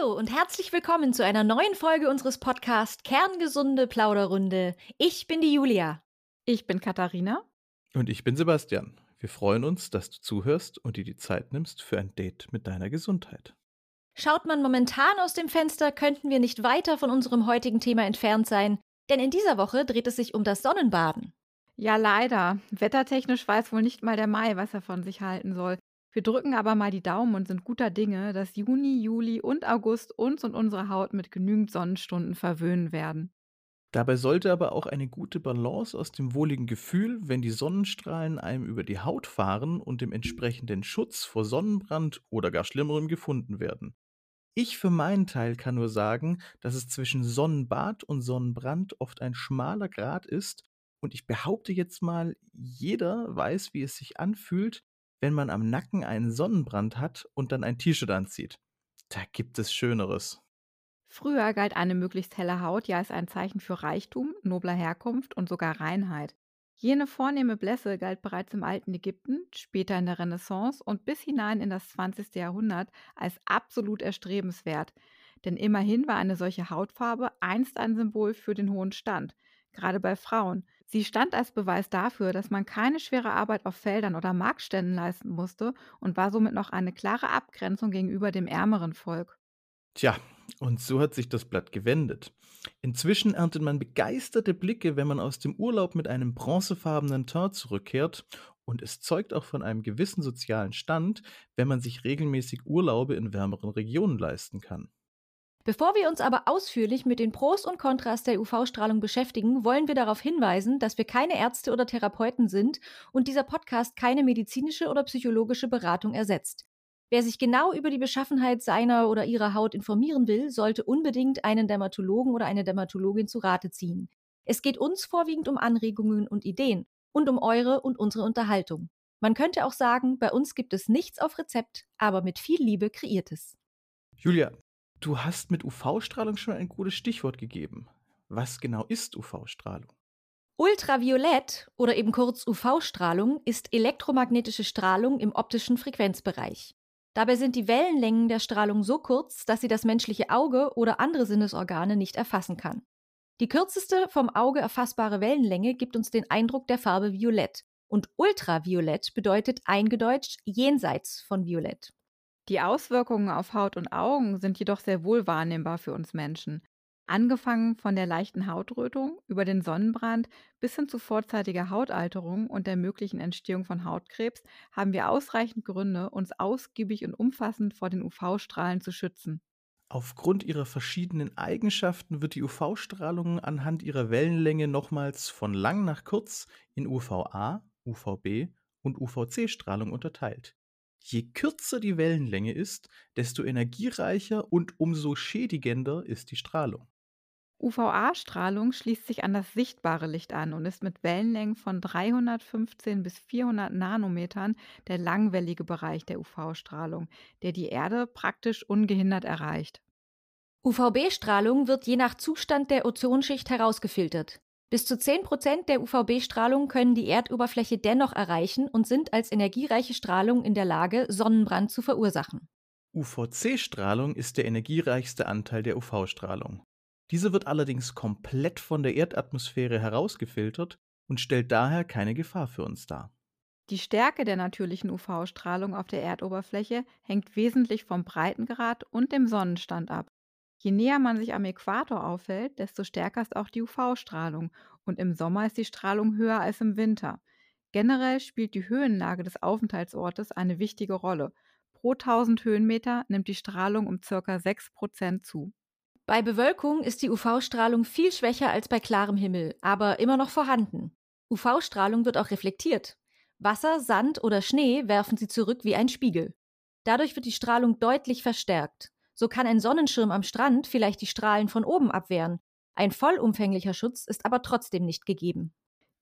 Hallo und herzlich willkommen zu einer neuen Folge unseres Podcasts Kerngesunde Plauderrunde. Ich bin die Julia. Ich bin Katharina. Und ich bin Sebastian. Wir freuen uns, dass du zuhörst und dir die Zeit nimmst für ein Date mit deiner Gesundheit. Schaut man momentan aus dem Fenster, könnten wir nicht weiter von unserem heutigen Thema entfernt sein, denn in dieser Woche dreht es sich um das Sonnenbaden. Ja, leider. Wettertechnisch weiß wohl nicht mal der Mai, was er von sich halten soll. Wir drücken aber mal die Daumen und sind guter Dinge, dass Juni, Juli und August uns und unsere Haut mit genügend Sonnenstunden verwöhnen werden. Dabei sollte aber auch eine gute Balance aus dem wohligen Gefühl, wenn die Sonnenstrahlen einem über die Haut fahren und dem entsprechenden Schutz vor Sonnenbrand oder gar Schlimmerem gefunden werden. Ich für meinen Teil kann nur sagen, dass es zwischen Sonnenbad und Sonnenbrand oft ein schmaler Grat ist und ich behaupte jetzt mal, jeder weiß, wie es sich anfühlt, wenn man am Nacken einen Sonnenbrand hat und dann ein T-Shirt anzieht. Da gibt es Schöneres. Früher galt eine möglichst helle Haut ja als ein Zeichen für Reichtum, nobler Herkunft und sogar Reinheit. Jene vornehme Blässe galt bereits im alten Ägypten, später in der Renaissance und bis hinein in das 20. Jahrhundert als absolut erstrebenswert. Denn immerhin war eine solche Hautfarbe einst ein Symbol für den hohen Stand, gerade bei Frauen. Sie stand als Beweis dafür, dass man keine schwere Arbeit auf Feldern oder Marktständen leisten musste und war somit noch eine klare Abgrenzung gegenüber dem ärmeren Volk. Tja, und so hat sich das Blatt gewendet. Inzwischen erntet man begeisterte Blicke, wenn man aus dem Urlaub mit einem bronzefarbenen Teint zurückkehrt, und es zeugt auch von einem gewissen sozialen Stand, wenn man sich regelmäßig Urlaube in wärmeren Regionen leisten kann. Bevor wir uns aber ausführlich mit den Pros und Kontras der UV-Strahlung beschäftigen, wollen wir darauf hinweisen, dass wir keine Ärzte oder Therapeuten sind und dieser Podcast keine medizinische oder psychologische Beratung ersetzt. Wer sich genau über die Beschaffenheit seiner oder ihrer Haut informieren will, sollte unbedingt einen Dermatologen oder eine Dermatologin zu Rate ziehen. Es geht uns vorwiegend um Anregungen und Ideen und um eure und unsere Unterhaltung. Man könnte auch sagen, bei uns gibt es nichts auf Rezept, aber mit viel Liebe kreiertes. Julia, Du hast mit UV-Strahlung schon ein gutes Stichwort gegeben. Was genau ist UV-Strahlung? Ultraviolett oder eben kurz UV-Strahlung ist elektromagnetische Strahlung im optischen Frequenzbereich. Dabei sind die Wellenlängen der Strahlung so kurz, dass sie das menschliche Auge oder andere Sinnesorgane nicht erfassen kann. Die kürzeste vom Auge erfassbare Wellenlänge gibt uns den Eindruck der Farbe Violett und Ultraviolett bedeutet eingedeutscht jenseits von Violett. Die Auswirkungen auf Haut und Augen sind jedoch sehr wohl wahrnehmbar für uns Menschen. Angefangen von der leichten Hautrötung über den Sonnenbrand bis hin zu vorzeitiger Hautalterung und der möglichen Entstehung von Hautkrebs haben wir ausreichend Gründe, uns ausgiebig und umfassend vor den UV-Strahlen zu schützen. Aufgrund ihrer verschiedenen Eigenschaften wird die UV-Strahlung anhand ihrer Wellenlänge nochmals von lang nach kurz in UVA, UVB und UVC-Strahlung unterteilt. Je kürzer die Wellenlänge ist, desto energiereicher und umso schädigender ist die Strahlung. UVA-Strahlung schließt sich an das sichtbare Licht an und ist mit Wellenlängen von 315 bis 400 Nanometern der langwellige Bereich der UV-Strahlung, der die Erde praktisch ungehindert erreicht. UVB-Strahlung wird je nach Zustand der Ozonschicht herausgefiltert. Bis zu 10 Prozent der UVB-Strahlung können die Erdoberfläche dennoch erreichen und sind als energiereiche Strahlung in der Lage, Sonnenbrand zu verursachen. UVC-Strahlung ist der energiereichste Anteil der UV-Strahlung. Diese wird allerdings komplett von der Erdatmosphäre herausgefiltert und stellt daher keine Gefahr für uns dar. Die Stärke der natürlichen UV-Strahlung auf der Erdoberfläche hängt wesentlich vom Breitengrad und dem Sonnenstand ab. Je näher man sich am Äquator aufhält, desto stärker ist auch die UV-Strahlung und im Sommer ist die Strahlung höher als im Winter. Generell spielt die Höhenlage des Aufenthaltsortes eine wichtige Rolle. Pro 1000 Höhenmeter nimmt die Strahlung um ca. 6% zu. Bei Bewölkung ist die UV-Strahlung viel schwächer als bei klarem Himmel, aber immer noch vorhanden. UV-Strahlung wird auch reflektiert. Wasser, Sand oder Schnee werfen sie zurück wie ein Spiegel. Dadurch wird die Strahlung deutlich verstärkt. So kann ein Sonnenschirm am Strand vielleicht die Strahlen von oben abwehren. Ein vollumfänglicher Schutz ist aber trotzdem nicht gegeben.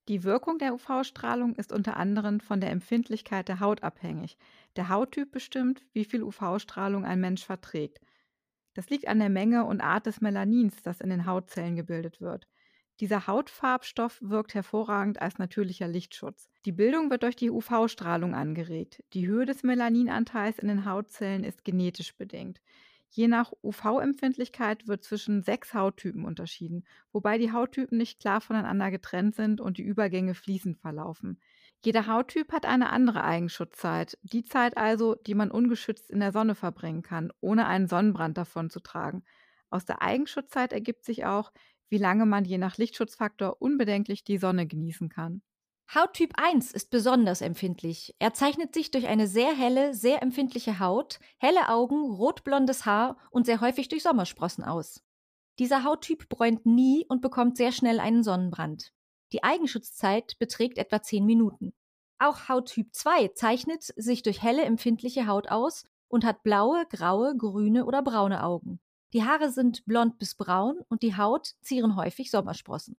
Die Wirkung der UV-Strahlung ist unter anderem von der Empfindlichkeit der Haut abhängig. Der Hauttyp bestimmt, wie viel UV-Strahlung ein Mensch verträgt. Das liegt an der Menge und Art des Melanins, das in den Hautzellen gebildet wird. Dieser Hautfarbstoff wirkt hervorragend als natürlicher Lichtschutz. Die Bildung wird durch die UV-Strahlung angeregt. Die Höhe des Melaninanteils in den Hautzellen ist genetisch bedingt. Je nach UV-Empfindlichkeit wird zwischen sechs Hauttypen unterschieden, wobei die Hauttypen nicht klar voneinander getrennt sind und die Übergänge fließend verlaufen. Jeder Hauttyp hat eine andere Eigenschutzzeit, die Zeit also, die man ungeschützt in der Sonne verbringen kann, ohne einen Sonnenbrand davon zu tragen. Aus der Eigenschutzzeit ergibt sich auch, wie lange man je nach Lichtschutzfaktor unbedenklich die Sonne genießen kann. Hauttyp 1 ist besonders empfindlich. Er zeichnet sich durch eine sehr helle, sehr empfindliche Haut, helle Augen, rotblondes Haar und sehr häufig durch Sommersprossen aus. Dieser Hauttyp bräunt nie und bekommt sehr schnell einen Sonnenbrand. Die Eigenschutzzeit beträgt etwa 10 Minuten. Auch Hauttyp 2 zeichnet sich durch helle, empfindliche Haut aus und hat blaue, graue, grüne oder braune Augen. Die Haare sind blond bis braun und die Haut zieren häufig Sommersprossen.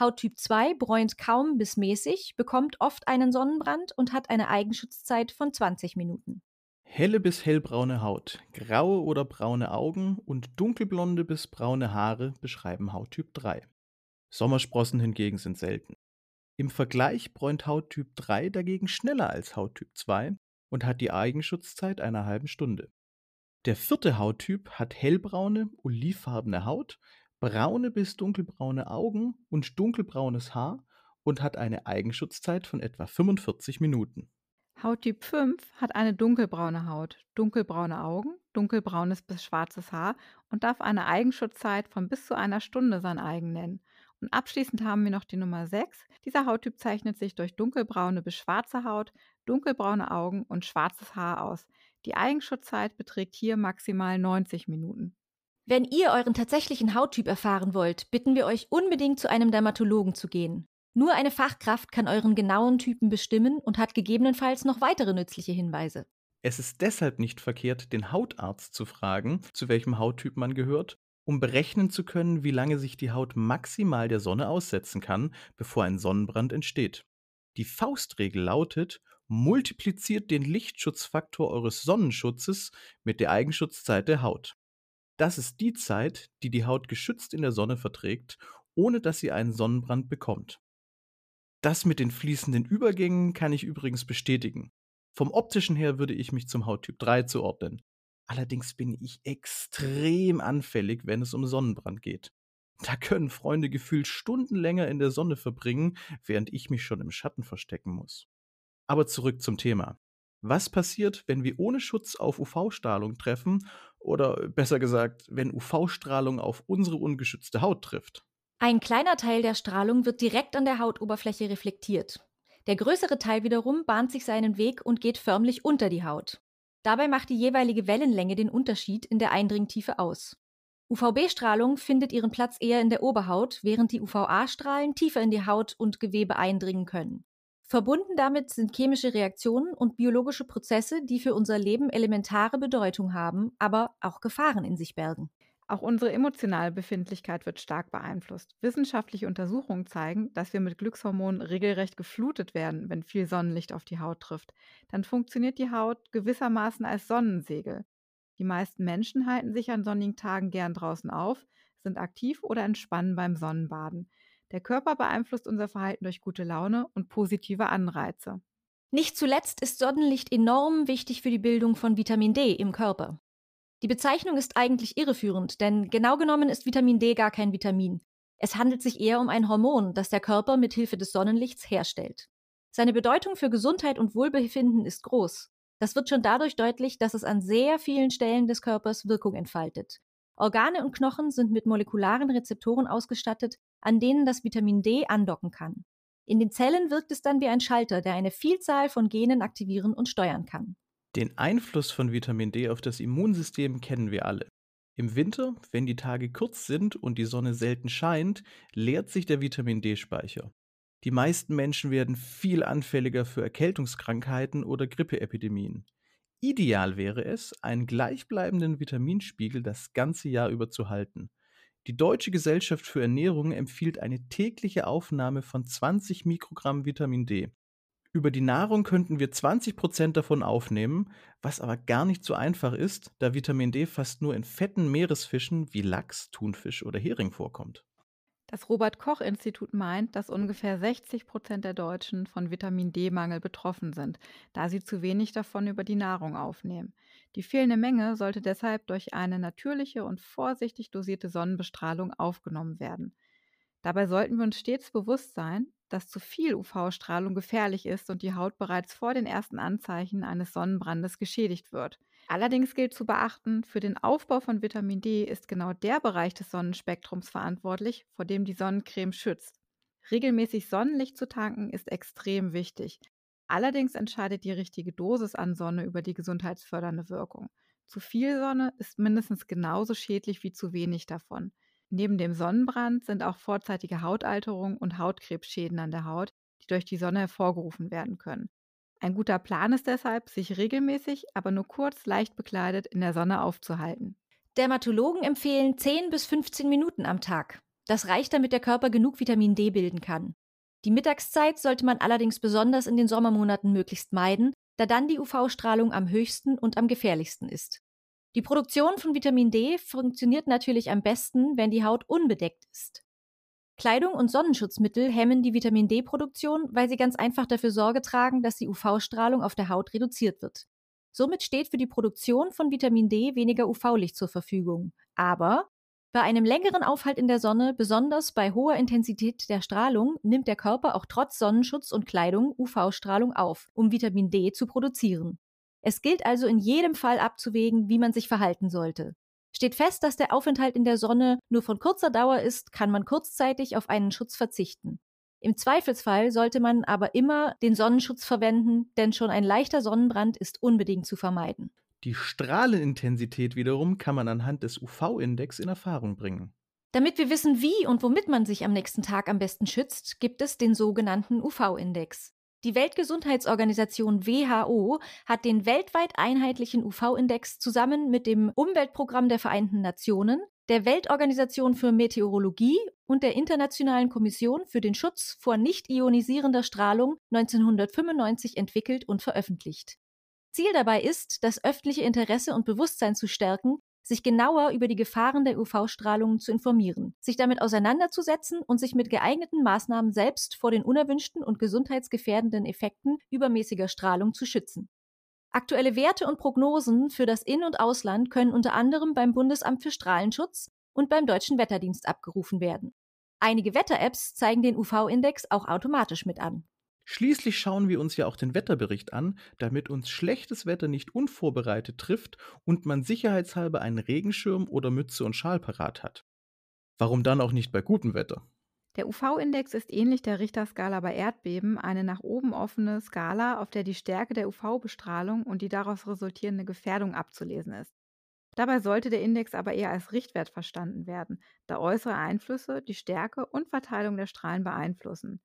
Hauttyp 2 bräunt kaum bis mäßig, bekommt oft einen Sonnenbrand und hat eine Eigenschutzzeit von 20 Minuten. Helle bis hellbraune Haut, graue oder braune Augen und dunkelblonde bis braune Haare beschreiben Hauttyp 3. Sommersprossen hingegen sind selten. Im Vergleich bräunt Hauttyp 3 dagegen schneller als Hauttyp 2 und hat die Eigenschutzzeit einer halben Stunde. Der vierte Hauttyp hat hellbraune, olivfarbene Haut, braune bis dunkelbraune Augen und dunkelbraunes Haar und hat eine Eigenschutzzeit von etwa 45 Minuten. Hauttyp 5 hat eine dunkelbraune Haut, dunkelbraune Augen, dunkelbraunes bis schwarzes Haar und darf eine Eigenschutzzeit von bis zu einer Stunde sein eigen nennen. Und abschließend haben wir noch die Nummer 6. Dieser Hauttyp zeichnet sich durch dunkelbraune bis schwarze Haut, dunkelbraune Augen und schwarzes Haar aus. Die Eigenschutzzeit beträgt hier maximal 90 Minuten. Wenn ihr euren tatsächlichen Hauttyp erfahren wollt, bitten wir euch unbedingt zu einem Dermatologen zu gehen. Nur eine Fachkraft kann euren genauen Typen bestimmen und hat gegebenenfalls noch weitere nützliche Hinweise. Es ist deshalb nicht verkehrt, den Hautarzt zu fragen, zu welchem Hauttyp man gehört, um berechnen zu können, wie lange sich die Haut maximal der Sonne aussetzen kann, bevor ein Sonnenbrand entsteht. Die Faustregel lautet, multipliziert den Lichtschutzfaktor eures Sonnenschutzes mit der Eigenschutzzeit der Haut. Das ist die Zeit, die die Haut geschützt in der Sonne verträgt, ohne dass sie einen Sonnenbrand bekommt. Das mit den fließenden Übergängen kann ich übrigens bestätigen. Vom optischen her würde ich mich zum Hauttyp 3 zuordnen. Allerdings bin ich extrem anfällig, wenn es um Sonnenbrand geht. Da können Freunde gefühlt Stunden länger in der Sonne verbringen, während ich mich schon im Schatten verstecken muss. Aber zurück zum Thema. Was passiert, wenn wir ohne Schutz auf UV-Strahlung treffen oder besser gesagt, wenn UV-Strahlung auf unsere ungeschützte Haut trifft? Ein kleiner Teil der Strahlung wird direkt an der Hautoberfläche reflektiert. Der größere Teil wiederum bahnt sich seinen Weg und geht förmlich unter die Haut. Dabei macht die jeweilige Wellenlänge den Unterschied in der Eindringtiefe aus. UVB-Strahlung findet ihren Platz eher in der Oberhaut, während die UVA-Strahlen tiefer in die Haut und Gewebe eindringen können. Verbunden damit sind chemische Reaktionen und biologische Prozesse, die für unser Leben elementare Bedeutung haben, aber auch Gefahren in sich bergen. Auch unsere emotionale Befindlichkeit wird stark beeinflusst. Wissenschaftliche Untersuchungen zeigen, dass wir mit Glückshormonen regelrecht geflutet werden, wenn viel Sonnenlicht auf die Haut trifft. Dann funktioniert die Haut gewissermaßen als Sonnensegel. Die meisten Menschen halten sich an sonnigen Tagen gern draußen auf, sind aktiv oder entspannen beim Sonnenbaden. Der Körper beeinflusst unser Verhalten durch gute Laune und positive Anreize. Nicht zuletzt ist Sonnenlicht enorm wichtig für die Bildung von Vitamin D im Körper. Die Bezeichnung ist eigentlich irreführend, denn genau genommen ist Vitamin D gar kein Vitamin. Es handelt sich eher um ein Hormon, das der Körper mit Hilfe des Sonnenlichts herstellt. Seine Bedeutung für Gesundheit und Wohlbefinden ist groß. Das wird schon dadurch deutlich, dass es an sehr vielen Stellen des Körpers Wirkung entfaltet. Organe und Knochen sind mit molekularen Rezeptoren ausgestattet, an denen das Vitamin D andocken kann. In den Zellen wirkt es dann wie ein Schalter, der eine Vielzahl von Genen aktivieren und steuern kann. Den Einfluss von Vitamin D auf das Immunsystem kennen wir alle. Im Winter, wenn die Tage kurz sind und die Sonne selten scheint, leert sich der Vitamin D-Speicher. Die meisten Menschen werden viel anfälliger für Erkältungskrankheiten oder Grippeepidemien. Ideal wäre es, einen gleichbleibenden Vitaminspiegel das ganze Jahr über zu halten. Die Deutsche Gesellschaft für Ernährung empfiehlt eine tägliche Aufnahme von 20 Mikrogramm Vitamin D. Über die Nahrung könnten wir 20 Prozent davon aufnehmen, was aber gar nicht so einfach ist, da Vitamin D fast nur in fetten Meeresfischen wie Lachs, Thunfisch oder Hering vorkommt. Das Robert Koch Institut meint, dass ungefähr 60 Prozent der Deutschen von Vitamin D-Mangel betroffen sind, da sie zu wenig davon über die Nahrung aufnehmen. Die fehlende Menge sollte deshalb durch eine natürliche und vorsichtig dosierte Sonnenbestrahlung aufgenommen werden. Dabei sollten wir uns stets bewusst sein, dass zu viel UV-Strahlung gefährlich ist und die Haut bereits vor den ersten Anzeichen eines Sonnenbrandes geschädigt wird. Allerdings gilt zu beachten, für den Aufbau von Vitamin D ist genau der Bereich des Sonnenspektrums verantwortlich, vor dem die Sonnencreme schützt. Regelmäßig Sonnenlicht zu tanken ist extrem wichtig. Allerdings entscheidet die richtige Dosis an Sonne über die gesundheitsfördernde Wirkung. Zu viel Sonne ist mindestens genauso schädlich wie zu wenig davon. Neben dem Sonnenbrand sind auch vorzeitige Hautalterung und Hautkrebsschäden an der Haut, die durch die Sonne hervorgerufen werden können. Ein guter Plan ist deshalb, sich regelmäßig, aber nur kurz leicht bekleidet in der Sonne aufzuhalten. Dermatologen empfehlen 10 bis 15 Minuten am Tag. Das reicht, damit der Körper genug Vitamin D bilden kann. Die Mittagszeit sollte man allerdings besonders in den Sommermonaten möglichst meiden, da dann die UV-Strahlung am höchsten und am gefährlichsten ist. Die Produktion von Vitamin D funktioniert natürlich am besten, wenn die Haut unbedeckt ist. Kleidung und Sonnenschutzmittel hemmen die Vitamin D-Produktion, weil sie ganz einfach dafür Sorge tragen, dass die UV-Strahlung auf der Haut reduziert wird. Somit steht für die Produktion von Vitamin D weniger UV-Licht zur Verfügung. Aber bei einem längeren Aufhalt in der Sonne, besonders bei hoher Intensität der Strahlung, nimmt der Körper auch trotz Sonnenschutz und Kleidung UV-Strahlung auf, um Vitamin D zu produzieren. Es gilt also in jedem Fall abzuwägen, wie man sich verhalten sollte. Steht fest, dass der Aufenthalt in der Sonne nur von kurzer Dauer ist, kann man kurzzeitig auf einen Schutz verzichten. Im Zweifelsfall sollte man aber immer den Sonnenschutz verwenden, denn schon ein leichter Sonnenbrand ist unbedingt zu vermeiden. Die Strahlenintensität wiederum kann man anhand des UV-Index in Erfahrung bringen. Damit wir wissen, wie und womit man sich am nächsten Tag am besten schützt, gibt es den sogenannten UV-Index. Die Weltgesundheitsorganisation WHO hat den weltweit einheitlichen UV-Index zusammen mit dem Umweltprogramm der Vereinten Nationen, der Weltorganisation für Meteorologie und der Internationalen Kommission für den Schutz vor nicht ionisierender Strahlung 1995 entwickelt und veröffentlicht. Ziel dabei ist, das öffentliche Interesse und Bewusstsein zu stärken sich genauer über die Gefahren der UV-Strahlung zu informieren, sich damit auseinanderzusetzen und sich mit geeigneten Maßnahmen selbst vor den unerwünschten und gesundheitsgefährdenden Effekten übermäßiger Strahlung zu schützen. Aktuelle Werte und Prognosen für das In- und Ausland können unter anderem beim Bundesamt für Strahlenschutz und beim Deutschen Wetterdienst abgerufen werden. Einige Wetter-Apps zeigen den UV-Index auch automatisch mit an. Schließlich schauen wir uns ja auch den Wetterbericht an, damit uns schlechtes Wetter nicht unvorbereitet trifft und man sicherheitshalber einen Regenschirm oder Mütze und Schal parat hat. Warum dann auch nicht bei gutem Wetter? Der UV-Index ist ähnlich der Richterskala bei Erdbeben eine nach oben offene Skala, auf der die Stärke der UV-Bestrahlung und die daraus resultierende Gefährdung abzulesen ist. Dabei sollte der Index aber eher als Richtwert verstanden werden, da äußere Einflüsse die Stärke und Verteilung der Strahlen beeinflussen.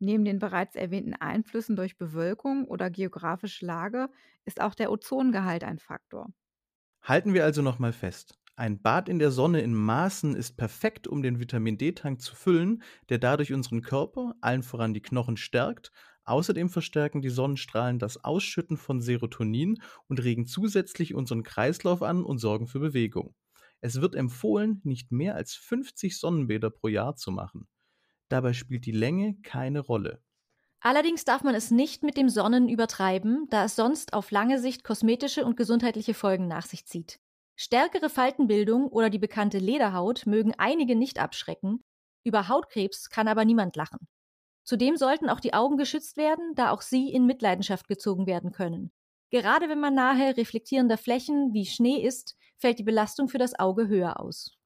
Neben den bereits erwähnten Einflüssen durch Bewölkung oder geografische Lage ist auch der Ozongehalt ein Faktor. Halten wir also nochmal fest. Ein Bad in der Sonne in Maßen ist perfekt, um den Vitamin D-Tank zu füllen, der dadurch unseren Körper, allen voran die Knochen, stärkt. Außerdem verstärken die Sonnenstrahlen das Ausschütten von Serotonin und regen zusätzlich unseren Kreislauf an und sorgen für Bewegung. Es wird empfohlen, nicht mehr als 50 Sonnenbäder pro Jahr zu machen. Dabei spielt die Länge keine Rolle. Allerdings darf man es nicht mit dem Sonnen übertreiben, da es sonst auf lange Sicht kosmetische und gesundheitliche Folgen nach sich zieht. Stärkere Faltenbildung oder die bekannte Lederhaut mögen einige nicht abschrecken, über Hautkrebs kann aber niemand lachen. Zudem sollten auch die Augen geschützt werden, da auch sie in Mitleidenschaft gezogen werden können. Gerade wenn man nahe reflektierender Flächen wie Schnee ist, fällt die Belastung für das Auge höher aus.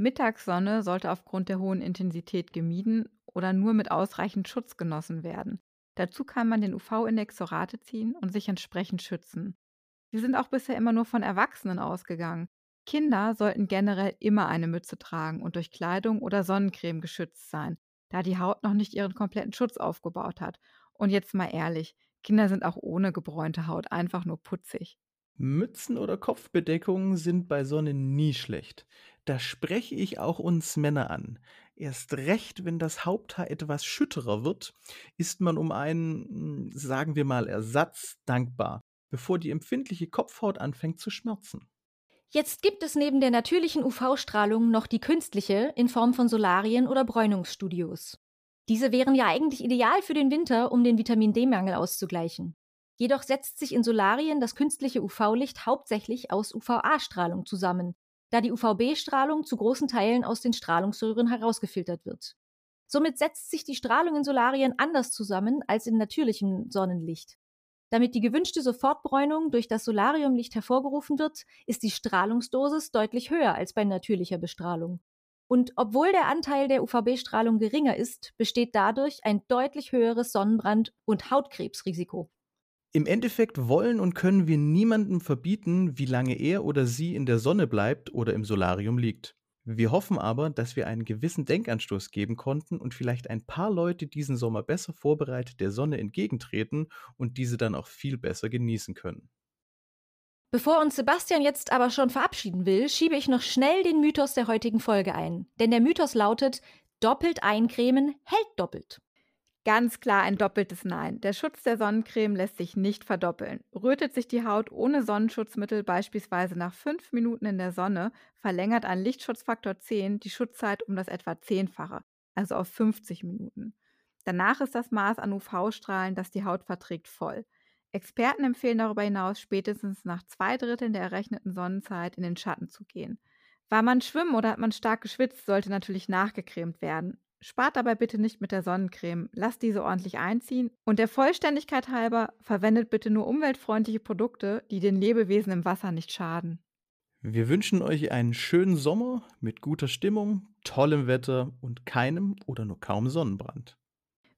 Mittagssonne sollte aufgrund der hohen Intensität gemieden oder nur mit ausreichend Schutz genossen werden. Dazu kann man den UV-Index zur Rate ziehen und sich entsprechend schützen. Wir sind auch bisher immer nur von Erwachsenen ausgegangen. Kinder sollten generell immer eine Mütze tragen und durch Kleidung oder Sonnencreme geschützt sein, da die Haut noch nicht ihren kompletten Schutz aufgebaut hat. Und jetzt mal ehrlich, Kinder sind auch ohne gebräunte Haut einfach nur putzig. Mützen oder Kopfbedeckungen sind bei Sonne nie schlecht. Da spreche ich auch uns Männer an. Erst recht, wenn das Haupthaar etwas schütterer wird, ist man um einen, hm, sagen wir mal, Ersatz dankbar, bevor die empfindliche Kopfhaut anfängt zu schmerzen. Jetzt gibt es neben der natürlichen UV-Strahlung noch die künstliche in Form von Solarien oder Bräunungsstudios. Diese wären ja eigentlich ideal für den Winter, um den Vitamin D-Mangel auszugleichen. Jedoch setzt sich in Solarien das künstliche UV-Licht hauptsächlich aus UVA-Strahlung zusammen, da die UVB-Strahlung zu großen Teilen aus den Strahlungsröhren herausgefiltert wird. Somit setzt sich die Strahlung in Solarien anders zusammen als in natürlichem Sonnenlicht. Damit die gewünschte Sofortbräunung durch das Solariumlicht hervorgerufen wird, ist die Strahlungsdosis deutlich höher als bei natürlicher Bestrahlung. Und obwohl der Anteil der UVB-Strahlung geringer ist, besteht dadurch ein deutlich höheres Sonnenbrand- und Hautkrebsrisiko. Im Endeffekt wollen und können wir niemandem verbieten, wie lange er oder sie in der Sonne bleibt oder im Solarium liegt. Wir hoffen aber, dass wir einen gewissen Denkanstoß geben konnten und vielleicht ein paar Leute diesen Sommer besser vorbereitet der Sonne entgegentreten und diese dann auch viel besser genießen können. Bevor uns Sebastian jetzt aber schon verabschieden will, schiebe ich noch schnell den Mythos der heutigen Folge ein. Denn der Mythos lautet, doppelt eincremen hält doppelt. Ganz klar ein doppeltes Nein. Der Schutz der Sonnencreme lässt sich nicht verdoppeln. Rötet sich die Haut ohne Sonnenschutzmittel beispielsweise nach fünf Minuten in der Sonne, verlängert ein Lichtschutzfaktor 10 die Schutzzeit um das etwa zehnfache, also auf 50 Minuten. Danach ist das Maß an UV-Strahlen, das die Haut verträgt, voll. Experten empfehlen darüber hinaus, spätestens nach zwei Dritteln der errechneten Sonnenzeit in den Schatten zu gehen. War man schwimmen oder hat man stark geschwitzt, sollte natürlich nachgecremt werden. Spart dabei bitte nicht mit der Sonnencreme, lasst diese ordentlich einziehen und der Vollständigkeit halber verwendet bitte nur umweltfreundliche Produkte, die den Lebewesen im Wasser nicht schaden. Wir wünschen euch einen schönen Sommer mit guter Stimmung, tollem Wetter und keinem oder nur kaum Sonnenbrand.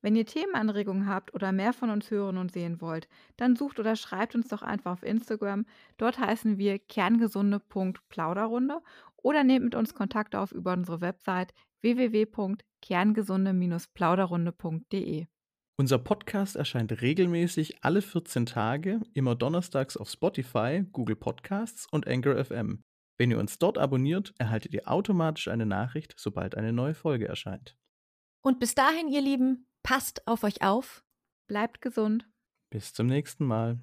Wenn ihr Themenanregungen habt oder mehr von uns hören und sehen wollt, dann sucht oder schreibt uns doch einfach auf Instagram. Dort heißen wir kerngesunde.plauderrunde oder nehmt mit uns Kontakt auf über unsere Website www.kerngesunde-plauderrunde.de. Unser Podcast erscheint regelmäßig alle 14 Tage, immer donnerstags auf Spotify, Google Podcasts und Anchor FM. Wenn ihr uns dort abonniert, erhaltet ihr automatisch eine Nachricht, sobald eine neue Folge erscheint. Und bis dahin, ihr Lieben, passt auf euch auf, bleibt gesund. Bis zum nächsten Mal.